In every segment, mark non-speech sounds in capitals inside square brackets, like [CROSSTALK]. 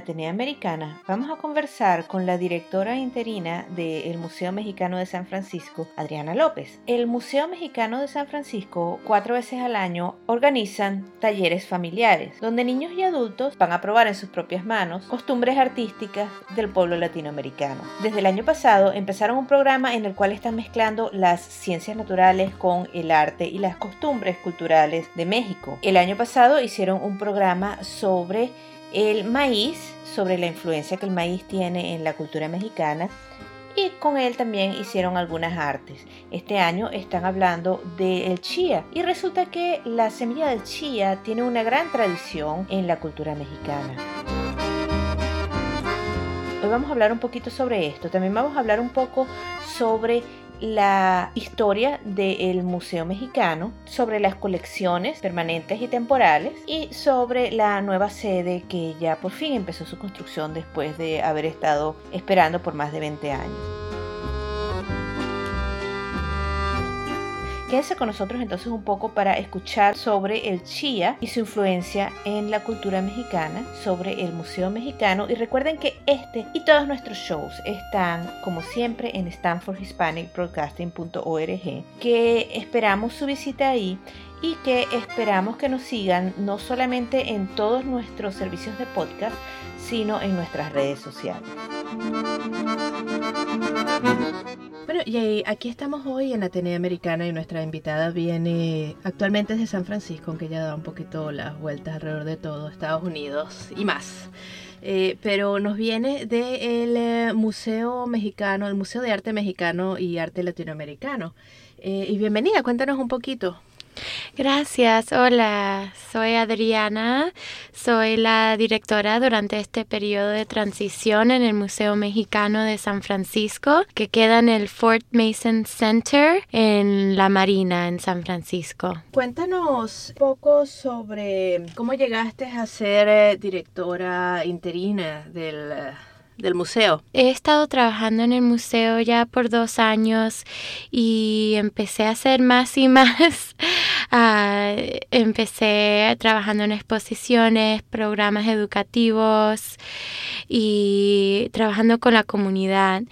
Atenea Americana vamos a conversar con la directora interina del Museo Mexicano de San Francisco, Adriana López. El Museo Mexicano de San Francisco cuatro veces al año organizan talleres familiares, donde niños y adultos van a probar en sus propias manos costumbres artísticas del pueblo latinoamericano. Desde el año pasado empezaron un programa en el cual están mezclando las ciencias naturales con el arte y las costumbres culturales de México. El año pasado hicieron un programa sobre el maíz, sobre la influencia que el maíz tiene en la cultura mexicana y con él también hicieron algunas artes. Este año están hablando del chía y resulta que la semilla del chía tiene una gran tradición en la cultura mexicana. Hoy vamos a hablar un poquito sobre esto. También vamos a hablar un poco sobre la historia del Museo Mexicano, sobre las colecciones permanentes y temporales y sobre la nueva sede que ya por fin empezó su construcción después de haber estado esperando por más de 20 años. Quédense con nosotros entonces un poco para escuchar sobre el chía y su influencia en la cultura mexicana, sobre el Museo Mexicano y recuerden que este y todos nuestros shows están como siempre en stanfordhispanicbroadcasting.org que esperamos su visita ahí y que esperamos que nos sigan no solamente en todos nuestros servicios de podcast, sino en nuestras redes sociales. Bueno, y aquí estamos hoy en Atenea Americana y nuestra invitada viene actualmente desde San Francisco, aunque ya da un poquito las vueltas alrededor de todo Estados Unidos y más. Eh, pero nos viene del eh, Museo Mexicano, el Museo de Arte Mexicano y Arte Latinoamericano. Eh, y bienvenida, cuéntanos un poquito. Gracias, hola, soy Adriana, soy la directora durante este periodo de transición en el Museo Mexicano de San Francisco, que queda en el Fort Mason Center en la Marina en San Francisco. Cuéntanos un poco sobre cómo llegaste a ser eh, directora interina del... del museo. He estado trabajando en el museo ya por dos años y empecé a hacer más y [LAUGHS] más. Ah, empecé trabajando en exposiciones, programas educativos y trabajando con la comunidad.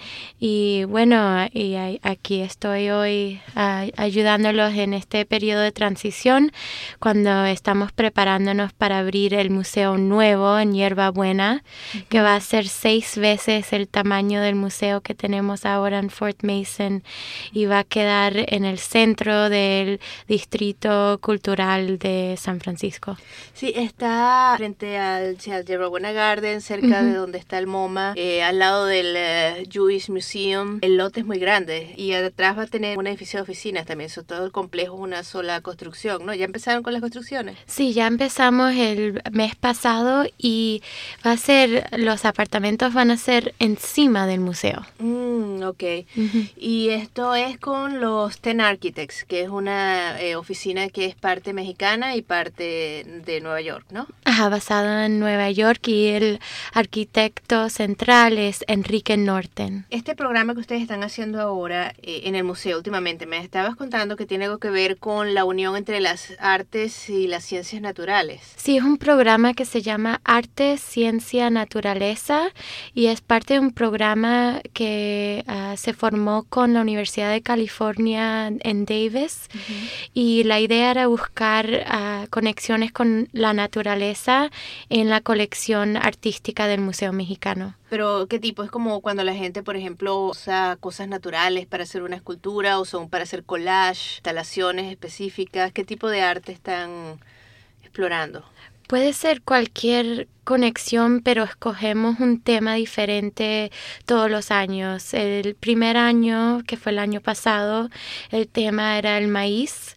Y bueno, y aquí estoy hoy ayudándolos en este periodo de transición cuando estamos preparándonos para abrir el museo nuevo en Hierba Buena, que va a ser seis veces el tamaño del museo que tenemos ahora en Fort Mason y va a quedar en el centro del distrito cultural de San Francisco. Sí, está frente al, Yerbabuena Garden, cerca de donde está el MoMA, eh, al lado del eh, Jewish Museum. El lote es muy grande y atrás va a tener un edificio de oficinas también. Eso, todo el complejo es una sola construcción, ¿no? ¿Ya empezaron con las construcciones? Sí, ya empezamos el mes pasado y va a ser, los apartamentos van a ser encima del museo. Mm, ok. Y esto es con los Ten Architects, que es una eh, oficina que es parte mexicana y parte de Nueva York, ¿no? Basado en Nueva York y el arquitecto central es Enrique Norton. Este programa que ustedes están haciendo ahora eh, en el museo últimamente, me estabas contando que tiene algo que ver con la unión entre las artes y las ciencias naturales. Sí, es un programa que se llama Arte, Ciencia, Naturaleza y es parte de un programa que ah, se formó con la Universidad de California en Davis y la idea era buscar ah, conexiones con la naturaleza en la colección artística del Museo Mexicano. Pero, ¿qué tipo? ¿Es como cuando la gente, por ejemplo, usa cosas naturales para hacer una escultura o son para hacer collage, instalaciones específicas? ¿Qué tipo de arte están explorando? Puede ser cualquier conexión, pero escogemos un tema diferente todos los años. El primer año, que fue el año pasado, el tema era el maíz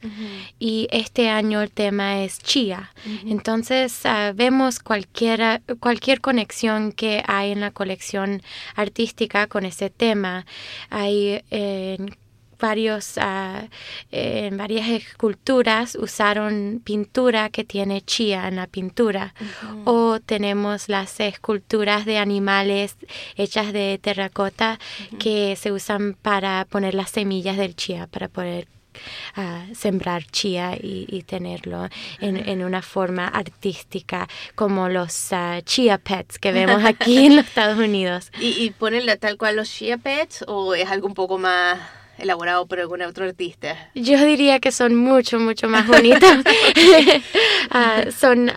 y este año el tema es chía. Entonces ah, vemos cualquier, cualquier conexión que hay en la colección artística con ese tema. Hay varios, uh, en varias esculturas usaron pintura que tiene chía en la pintura. O tenemos las esculturas de animales hechas de terracota que se usan para poner las semillas del chía, para poder uh, sembrar chía y, tenerlo en, en, una forma artística como los uh, chia pets que vemos [LAUGHS] aquí en los Estados Unidos. ¿Y, y ponen tal cual los chia pets o es algo un poco más elaborado por algún otro artista? Yo diría que son mucho, mucho más bonitos. [LAUGHS] [LAUGHS] Ah, son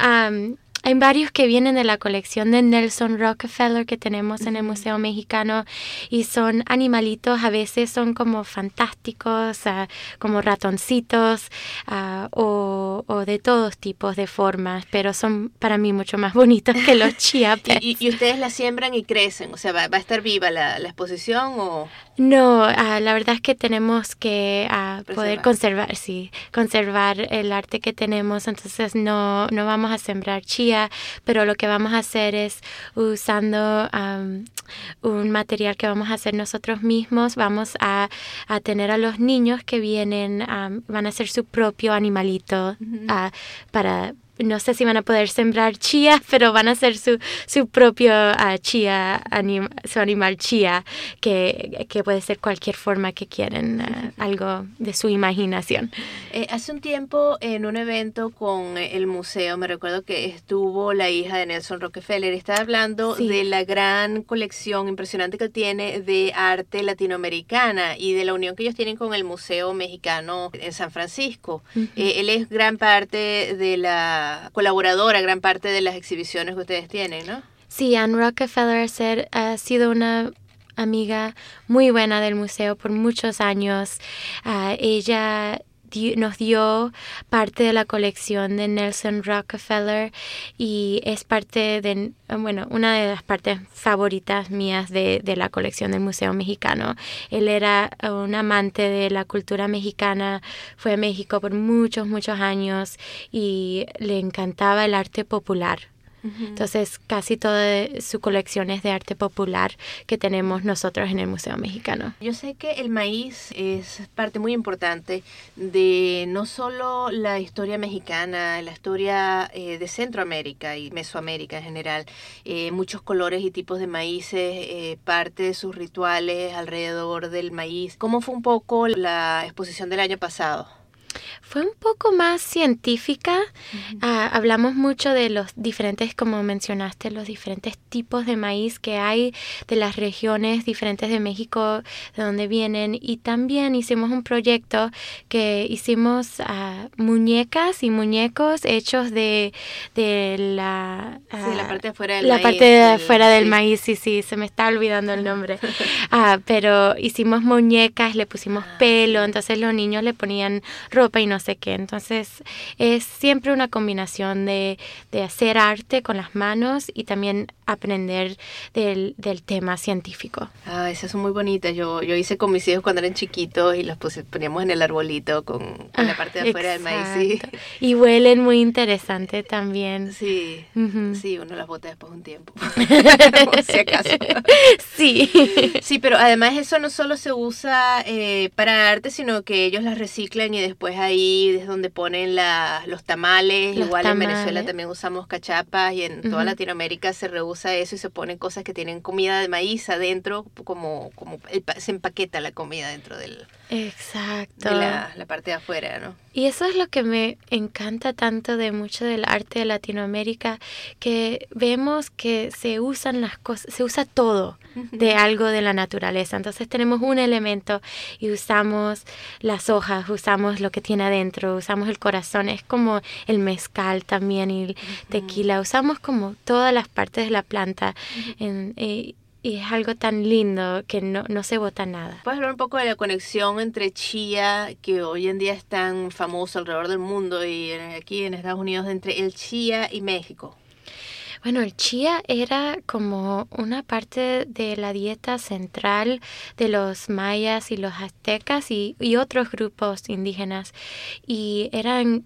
hay varios que vienen de la colección de Nelson Rockefeller que tenemos en el Museo Mexicano y son animalitos, a veces son como fantásticos, ah, como ratoncitos ah, o, de todos tipos de formas, pero son para mí mucho más bonitos que los chia [LAUGHS] ¿Y, ustedes la siembran y crecen? O sea, ¿va, a estar viva la, exposición o...? No, ah, la verdad es que tenemos que poder conservar, sí, conservar el arte que tenemos, entonces no, no vamos a sembrar chía pero lo que vamos a hacer es usando un material que vamos a hacer nosotros mismos, vamos a, tener a los niños que vienen, van a hacer su propio animalito ah, para, no sé si van a poder sembrar chía, [LAUGHS] pero van a hacer su, su propio uh, chía, su animal chía, que, que, puede ser cualquier forma que quieren, uh, algo de su imaginación. Eh, hace un tiempo en un evento con el museo, me recuerdo que estuvo la hija de Nelson Rockefeller, estaba hablando de la gran colección impresionante que tiene de arte latinoamericana y de la unión que ellos tienen con el Museo Mexicano en San Francisco. Eh, él es gran parte de la colaboradora gran parte de las exhibiciones que ustedes tienen, ¿no? Sí, Anne Rockefeller ha sido una amiga muy buena del museo por muchos años. Ah, ella nos dio parte de la colección de Nelson Rockefeller y es parte de, bueno, una de las partes favoritas mías de, de la colección del Museo Mexicano. Él era un amante de la cultura mexicana, fue a México por muchos, muchos años y le encantaba el arte popular. Entonces, casi toda su colección es de arte popular que tenemos nosotros en el Museo Mexicano. Yo sé que el maíz es parte muy importante de no solo la historia mexicana, la historia eh, de Centroamérica y Mesoamérica en general. Eh, muchos colores y tipos de maíces, eh, parte de sus rituales alrededor del maíz. ¿Cómo fue un poco la exposición del año pasado? Fue un poco más científica. Ah, hablamos mucho de los diferentes, como mencionaste, los diferentes tipos de maíz que hay de las regiones diferentes de México, de donde vienen. Y también hicimos un proyecto que hicimos uh, muñecas y muñecos hechos de, de la, la ah, parte de afuera del la maíz. parte de afuera del maíz, sí, sí, se me está olvidando el nombre. [LAUGHS] pero hicimos muñecas, le pusimos pelo, entonces los niños le ponían ropa y no sé qué. Entonces es siempre una combinación de, de hacer arte con las manos y también aprender del, del, tema científico. Ah, esas son muy bonitas. Yo, yo hice con mis hijos cuando eran chiquitos y las poníamos en el arbolito con, la ah, parte de afuera del maíz. Y huelen muy interesante también. [LAUGHS] Sí, sí, uno las bota después de un tiempo. [LAUGHS] si acaso. Sí. Sí, pero además eso no solo se usa eh, para arte, sino que ellos las reciclan y después ahí es donde ponen la, los tamales. Igual en Venezuela también usamos cachapas y en toda Latinoamérica se reusa usa eso y se ponen cosas que tienen comida de maíz adentro, como, como se empaqueta la comida dentro del, Exacto. de la, la parte de afuera, ¿no? Y eso es lo que me encanta tanto de mucho del arte de Latinoamérica, que vemos que se usan las cosas, se usa todo de algo de la naturaleza. Entonces tenemos un elemento y usamos las hojas, usamos lo que tiene adentro, usamos el corazón, es como el mezcal también y el tequila, usamos como todas las partes de la planta. en- eh, y es algo tan lindo que no, no se bota nada. ¿Puedes hablar un poco de la conexión entre chía, que hoy en día es tan famoso alrededor del mundo y aquí en Estados Unidos, entre el chía y México? Bueno, el chía era como una parte de la dieta central de los mayas y los aztecas y, y otros grupos indígenas. Y eran,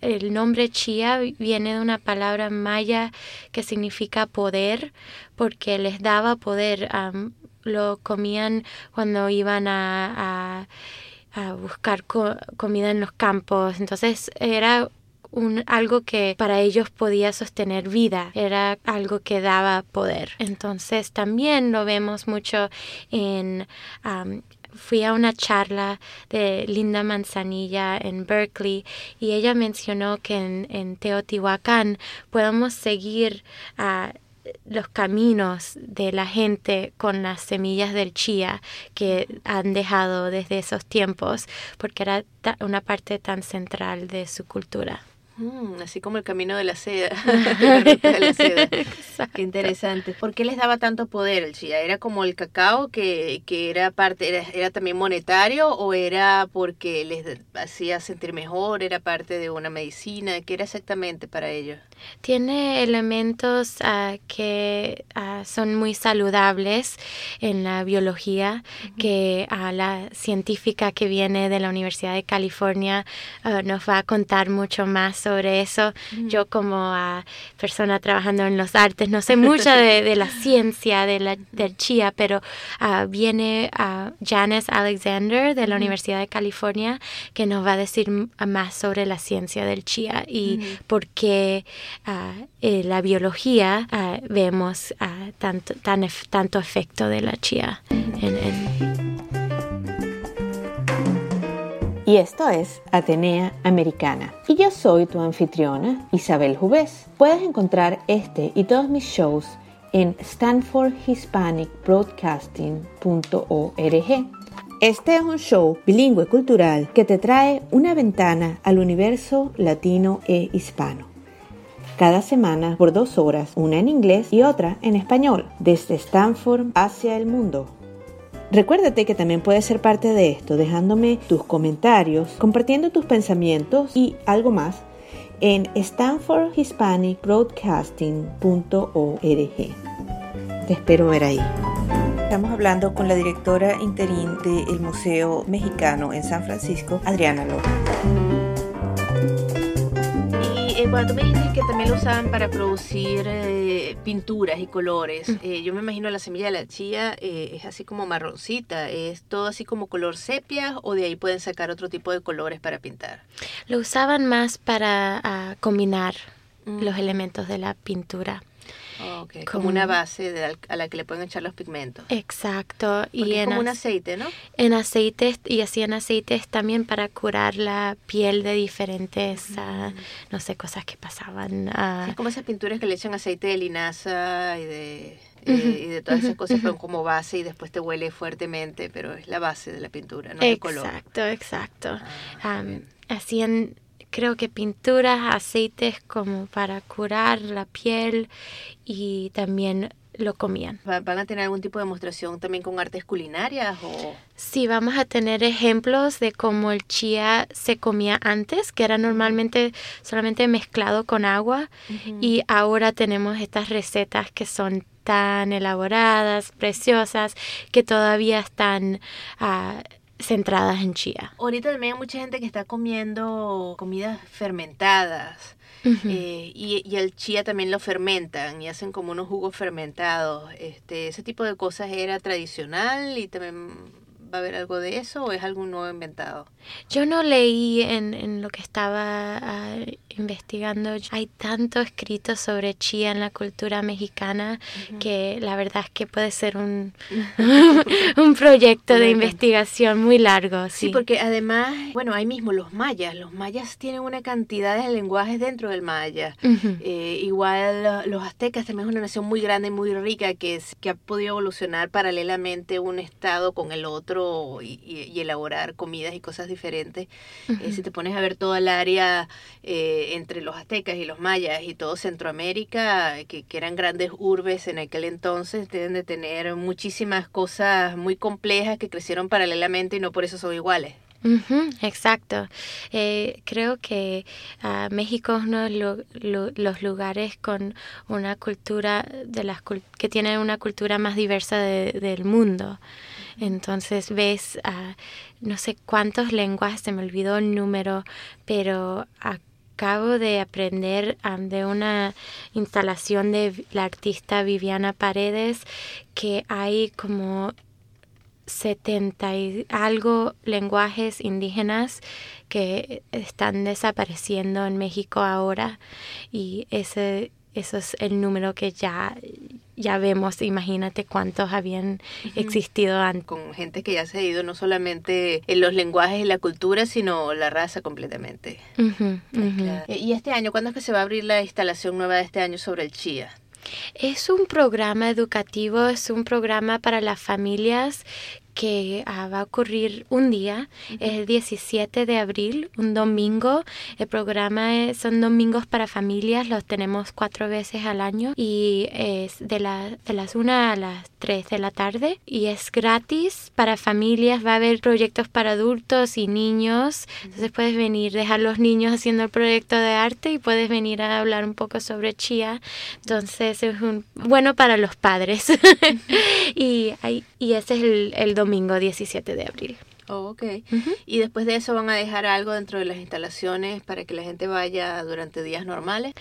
el nombre chía viene de una palabra maya que significa poder, porque les daba poder. lo comían cuando iban a, a- buscar co- comida en los campos. Entonces era un, algo que para ellos podía sostener vida, era algo que daba poder. Entonces también lo vemos mucho en... Fui a una charla de Linda Manzanilla en Berkeley y ella mencionó que en, Teotihuacán podemos seguir a los caminos de la gente con las semillas del chía que han dejado desde esos tiempos, porque era una parte tan central de su cultura. Mm, así como el camino de la seda, [LAUGHS] la ruta de la seda. [LAUGHS] Qué interesante. ¿Por qué les daba tanto poder el chía? ¿Era como el cacao que, que era parte, era, era también monetario o era porque les hacía sentir mejor, era parte de una medicina? ¿Qué era exactamente para ellos? Tiene elementos ah, que ah, son muy saludables en la biología, que ah, la científica que viene de la Universidad de California nos va a contar mucho más sobre eso. Yo como ah, persona trabajando en los artes no sé mucho de, de la [LAUGHS] ciencia de la, del chía, pero ah, viene ah, Janice Alexander de la Universidad de California que nos va a decir más sobre la ciencia del chía y por qué en la biología vemos tanto, tan ef- tanto efecto de la chía en, en- Y esto es Atenea Americana. Y yo soy tu anfitriona, Isabel Jubés. Puedes encontrar este y todos mis shows en stanfordhispanicbroadcasting.org. Este es un show bilingüe cultural que te trae una ventana al universo latino e hispano. Cada semana por dos horas, una en inglés y otra en español, desde Stanford hacia el mundo. Recuérdate que también puedes ser parte de esto dejándome tus comentarios, compartiendo tus pensamientos y algo más en stanfordhispanicbroadcasting.org. Te espero ver ahí. Estamos hablando con la directora interín del Museo Mexicano en San Francisco, Adriana López. Tú me dijiste que también lo usaban para producir eh, pinturas y colores. Eh, yo me imagino la semilla de la chía eh, es así como marroncita. ¿Es todo así como color sepia o de ahí pueden sacar otro tipo de colores para pintar? lo usaban más para ah, combinar Mm. los elementos de la pintura. Como, Como- una base de la- a la que le pueden echar los pigmentos. Exacto. Porque Y es en, como un ac- aceite, ¿no? en aceites, y hacían aceites también para curar la piel de diferentes, ah, no sé, cosas que pasaban. ah, Es como esas pinturas que le echan aceite de linaza y de, eh, y de todas esas cosas, pero como base y después te huele fuertemente, pero es la base de la pintura, no es el color. Exacto, exacto. Ah, creo que pinturas, aceites como para curar la piel y también lo comían. ¿Va- ¿Van a tener algún tipo de demostración también con artes culinarias o...? Sí, vamos a tener ejemplos de cómo el chía se comía antes, que era normalmente solamente mezclado con agua, y ahora tenemos estas recetas que son tan elaboradas, preciosas, que todavía están ah, centradas en chía. Ahorita también hay mucha gente que está comiendo comidas fermentadas. Eh, y, y el chía también lo fermentan y hacen como unos jugos fermentados. Este, ese tipo de cosas era tradicional y también va a haber algo de eso o es algo nuevo inventado? Yo no leí en, en lo que estaba ah, investigando. Hay tanto escrito sobre chía en la cultura mexicana que la verdad es que puede ser un, [LAUGHS] [LAUGHS] un proyecto de investigación muy largo. Sí. porque además, bueno, ahí mismo los mayas. Los mayas tienen una cantidad de lenguajes dentro del maya. Eh, igual los aztecas también es una nación muy grande y muy rica que, que ha podido evolucionar paralelamente un estado con el otro y, elaborar comidas y cosas diferentes. Eh, si te pones a ver toda el área eh, entre los aztecas y los mayas y todo Centroamérica, que, que eran grandes urbes en aquel entonces, deben de tener muchísimas cosas muy complejas que crecieron paralelamente y no por eso son iguales exacto. Eh, creo que uh, México es uno de los lugares con una cultura de las que tiene una cultura más diversa del mundo. Entonces ves, uh, no sé cuántos lenguajes, se me olvidó el número, pero acabo de aprender de una instalación de la artista Viviana Paredes que hay como 70 y algo lenguajes indígenas que están desapareciendo en México ahora y ese eso es el número que ya ya vemos, imagínate cuántos habían existido antes. Con gente que ya se ha ido no solamente en los lenguajes y la cultura, sino la raza completamente. Y este año, ¿cuándo es que se va a abrir la instalación nueva de este año sobre el chía? Es un programa educativo, es un programa para las familias que ah, va a ocurrir un día, el 17 de abril, un domingo. El programa son domingos para familias, los tenemos cuatro veces al año y es de, de las 1 a las 3 de la tarde y es gratis para familias. Va a haber proyectos para adultos y niños. Entonces puedes venir, dejar los niños haciendo el proyecto de arte y puedes venir a hablar un poco sobre chía. Entonces es un, bueno para los padres. [LAUGHS] y, y ese es el, el domingo domingo 17 de abril. Oh, ok. Y después de eso van a dejar algo dentro de las instalaciones para que la gente vaya durante días normales.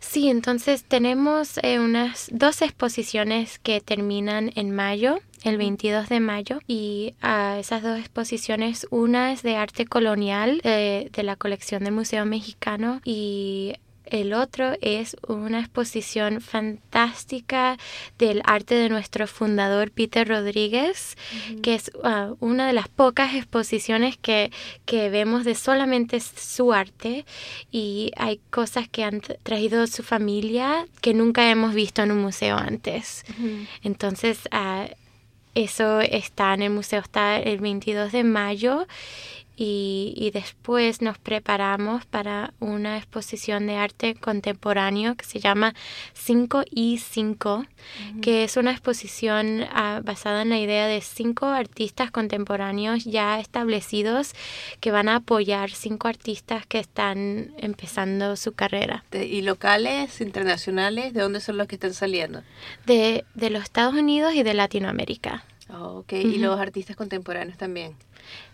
Sí, entonces tenemos eh, unas dos exposiciones que terminan en mayo el 22 de mayo y a esas dos exposiciones una es de arte colonial eh, de la colección del Museo Mexicano y el otro es una exposición fantástica del arte de nuestro fundador Peter Rodríguez, que es ah, una de las pocas exposiciones que, que, vemos de solamente su arte. Y hay cosas que han traído su familia que nunca hemos visto en un museo antes. Entonces, uh, eso está en el museo, está el 22 de mayo y, después nos preparamos para una exposición de arte contemporáneo que se llama 5 y 5, que es una exposición ah, basada en la idea de cinco artistas contemporáneos ya establecidos que van a apoyar cinco artistas que están empezando su carrera. ¿Y locales, internacionales? ¿De dónde son los que están saliendo? De, de los Estados Unidos y de Latinoamérica. Oh, ¿Y los artistas contemporáneos también?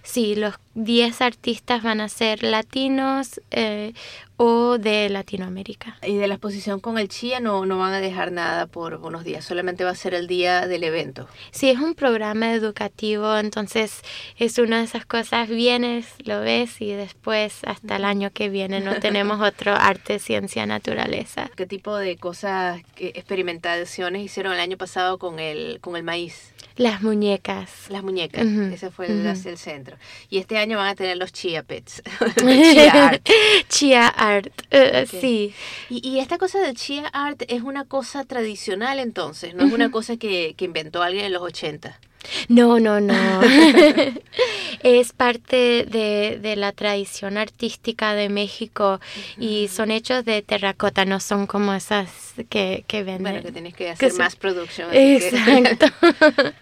Sí, los 10 artistas van a ser latinos eh, o de Latinoamérica. Y de la exposición con el Chía no, no van a dejar nada por unos días, solamente va a ser el día del evento. Sí, es un programa educativo, entonces es una de esas cosas, vienes, lo ves y después hasta el año que viene no tenemos [LAUGHS] otro arte, ciencia, naturaleza. ¿Qué tipo de cosas, experimentaciones hicieron el año pasado con el, con el maíz? Las muñecas. Las muñecas, ese fue el, el, centro. Y este año van a tener los Chia Pets. [LAUGHS] [LAUGHS] chia Art. Chia Art, eh, sí. Y, y, esta cosa del Chia Art es una cosa tradicional entonces, no es una cosa que, que inventó alguien en los 80. No, no, no. [LAUGHS] es parte de, de, la tradición artística de México y son hechos de terracota, no son como esas que, que venden. Bueno, que tienes que hacer más producción. Exacto. [LAUGHS]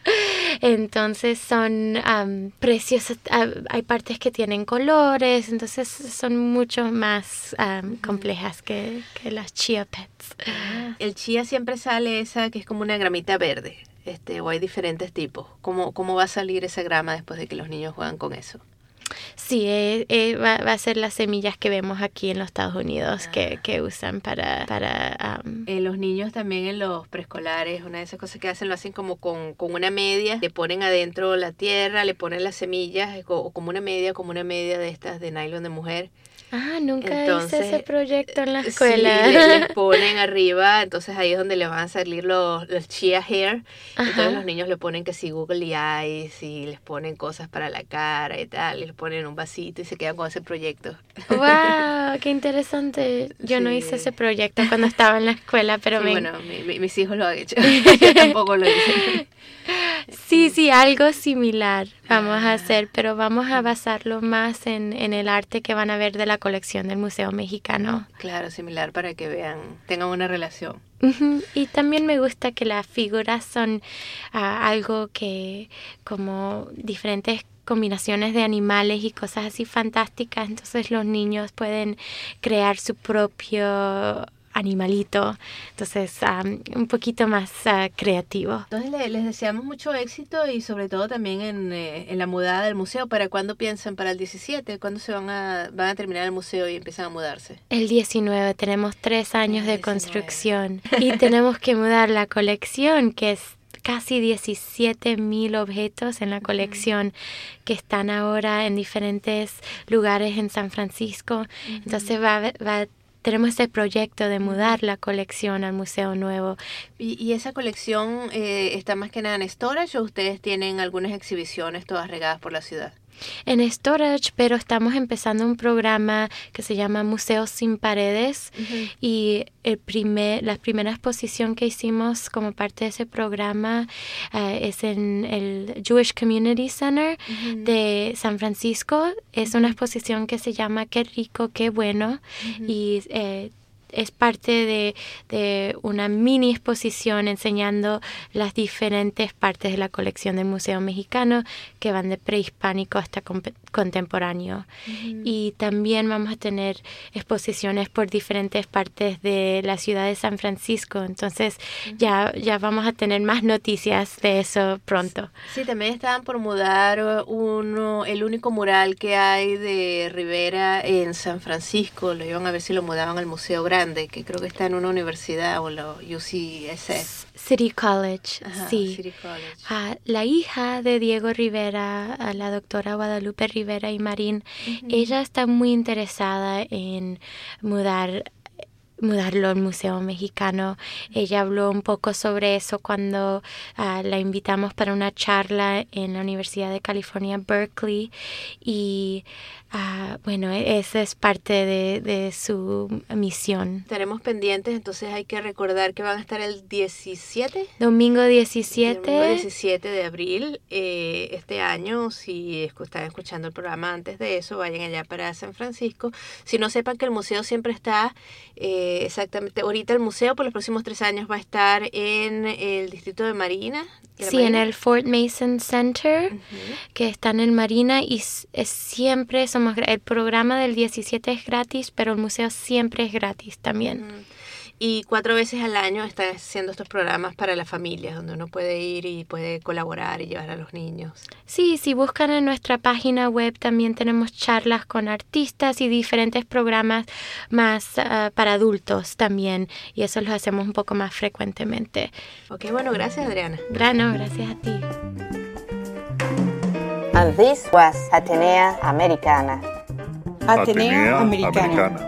entonces son precios, hay partes que tienen colores, entonces son mucho más complejas que, que, las chia pets. Ah, el chia siempre sale esa que es como una gramita verde este, o hay diferentes tipos. ¿Cómo, ¿Cómo va a salir esa grama después de que los niños juegan con eso? Sí, eh, eh, va, va, a ser las semillas que vemos aquí en los Estados Unidos que, Ah. que, usan para... para um, eh, los niños también en los preescolares, una de esas cosas que hacen lo hacen como con, con una media, le ponen adentro la tierra, le ponen las semillas o, como una media, como una media de estas de nylon de mujer. Ah, nunca Entonces, hice ese proyecto en la Sí, escuela. le- les [LAUGHS] ponen arriba, entonces ahí es donde le van a salir los, los chia hair. Ajá. Entonces los niños le ponen que si Google Eyes y les ponen cosas para la cara y tal, y les ponen un vasito y se quedan con ese proyecto. ¡Wow! [LAUGHS] ¡Qué interesante! Yo no hice Sí. ese proyecto cuando estaba en la escuela, pero Sí, me... bueno, mi- mi- mis hijos lo han hecho. [LAUGHS] Yo tampoco lo hice. Sí, sí, algo similar vamos Ah. a hacer, pero vamos a basarlo más en, en el arte que van a ver de la colección del Museo Mexicano. Claro, similar para que vean, tengan una relación. Y también me gusta que las figuras son ah, algo que como diferentes combinaciones de animales y cosas así fantásticas, entonces los niños pueden crear su propio animalito, entonces am, un poquito más ah, creativo. Entonces le- les deseamos mucho éxito y sobre todo también en, eh, en la mudada del museo. ¿Para cuándo piensan? ¿Para el 17? ¿Cuándo se van a, van a terminar el museo y empiezan a mudarse? El 19 tenemos tres años de 19. construcción y tenemos que mudar la colección, que es casi 17 mil objetos en la colección que están ahora en diferentes lugares en San Francisco. Entonces va, a haber- va, tenemos este proyecto de mudar la colección al Museo Nuevo. ¿Y, y esa colección eh, está más que nada en storage o ustedes tienen algunas exhibiciones todas regadas por la ciudad? En Storage, pero estamos empezando un programa que se llama Museos sin Paredes. Y el primer, la primera exposición que hicimos como parte de ese programa eh, es en el Jewish Community Center de San Francisco. Es una exposición que se llama Qué rico, qué bueno. Y eh, es parte de, de una mini exposición enseñando las diferentes partes de la colección del Museo Mexicano que van de prehispánico hasta contemporáneo. Y también vamos a tener exposiciones por diferentes partes de la ciudad de San Francisco. Entonces ya, ya vamos a tener más noticias de eso pronto. Sí, también estaban por mudar eh, uno, el único mural que hay de Rivera en San Francisco. Lo iban a ver si lo mudaban al Museo Grande, que creo que está en una universidad o la UCSF. City College, Ajá, sí. City College. Ah, la hija de Diego Rivera, a la doctora Guadalupe Rivera y Marín, ella está muy interesada en mudar mudarlo al Museo Mexicano. Ella habló un poco sobre eso cuando ah, la invitamos para una charla en la Universidad de California, Berkeley. Y ah, bueno, e- esa es parte de, de su misión. Estaremos pendientes, entonces hay que recordar que van a estar el 17 Domingo El 17. 17 de abril eh, este año, si están escuchando el programa antes de eso, vayan allá para San Francisco. Si no sepan que el museo siempre está eh, exactamente, ahorita el museo por los próximos tres años va a estar en el distrito de Marina. ¿De la Sí, en el Fort Mason Center, que están en Marina, y es siempre somos, el programa del 17 es gratis, pero el museo siempre es gratis también. Y cuatro veces al año están haciendo estos programas para las familias, donde uno puede ir y puede colaborar y llevar a los niños. Sí, si buscan en nuestra página web también tenemos charlas con artistas y diferentes programas más ah, para adultos también, y eso lo hacemos un poco más frecuentemente. Ok, bueno, gracias Adriana. Grano, gracias a ti. And this was Atenea Americana. Atenea Americana.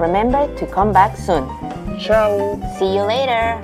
Remember to come back soon. Ciao. See you later.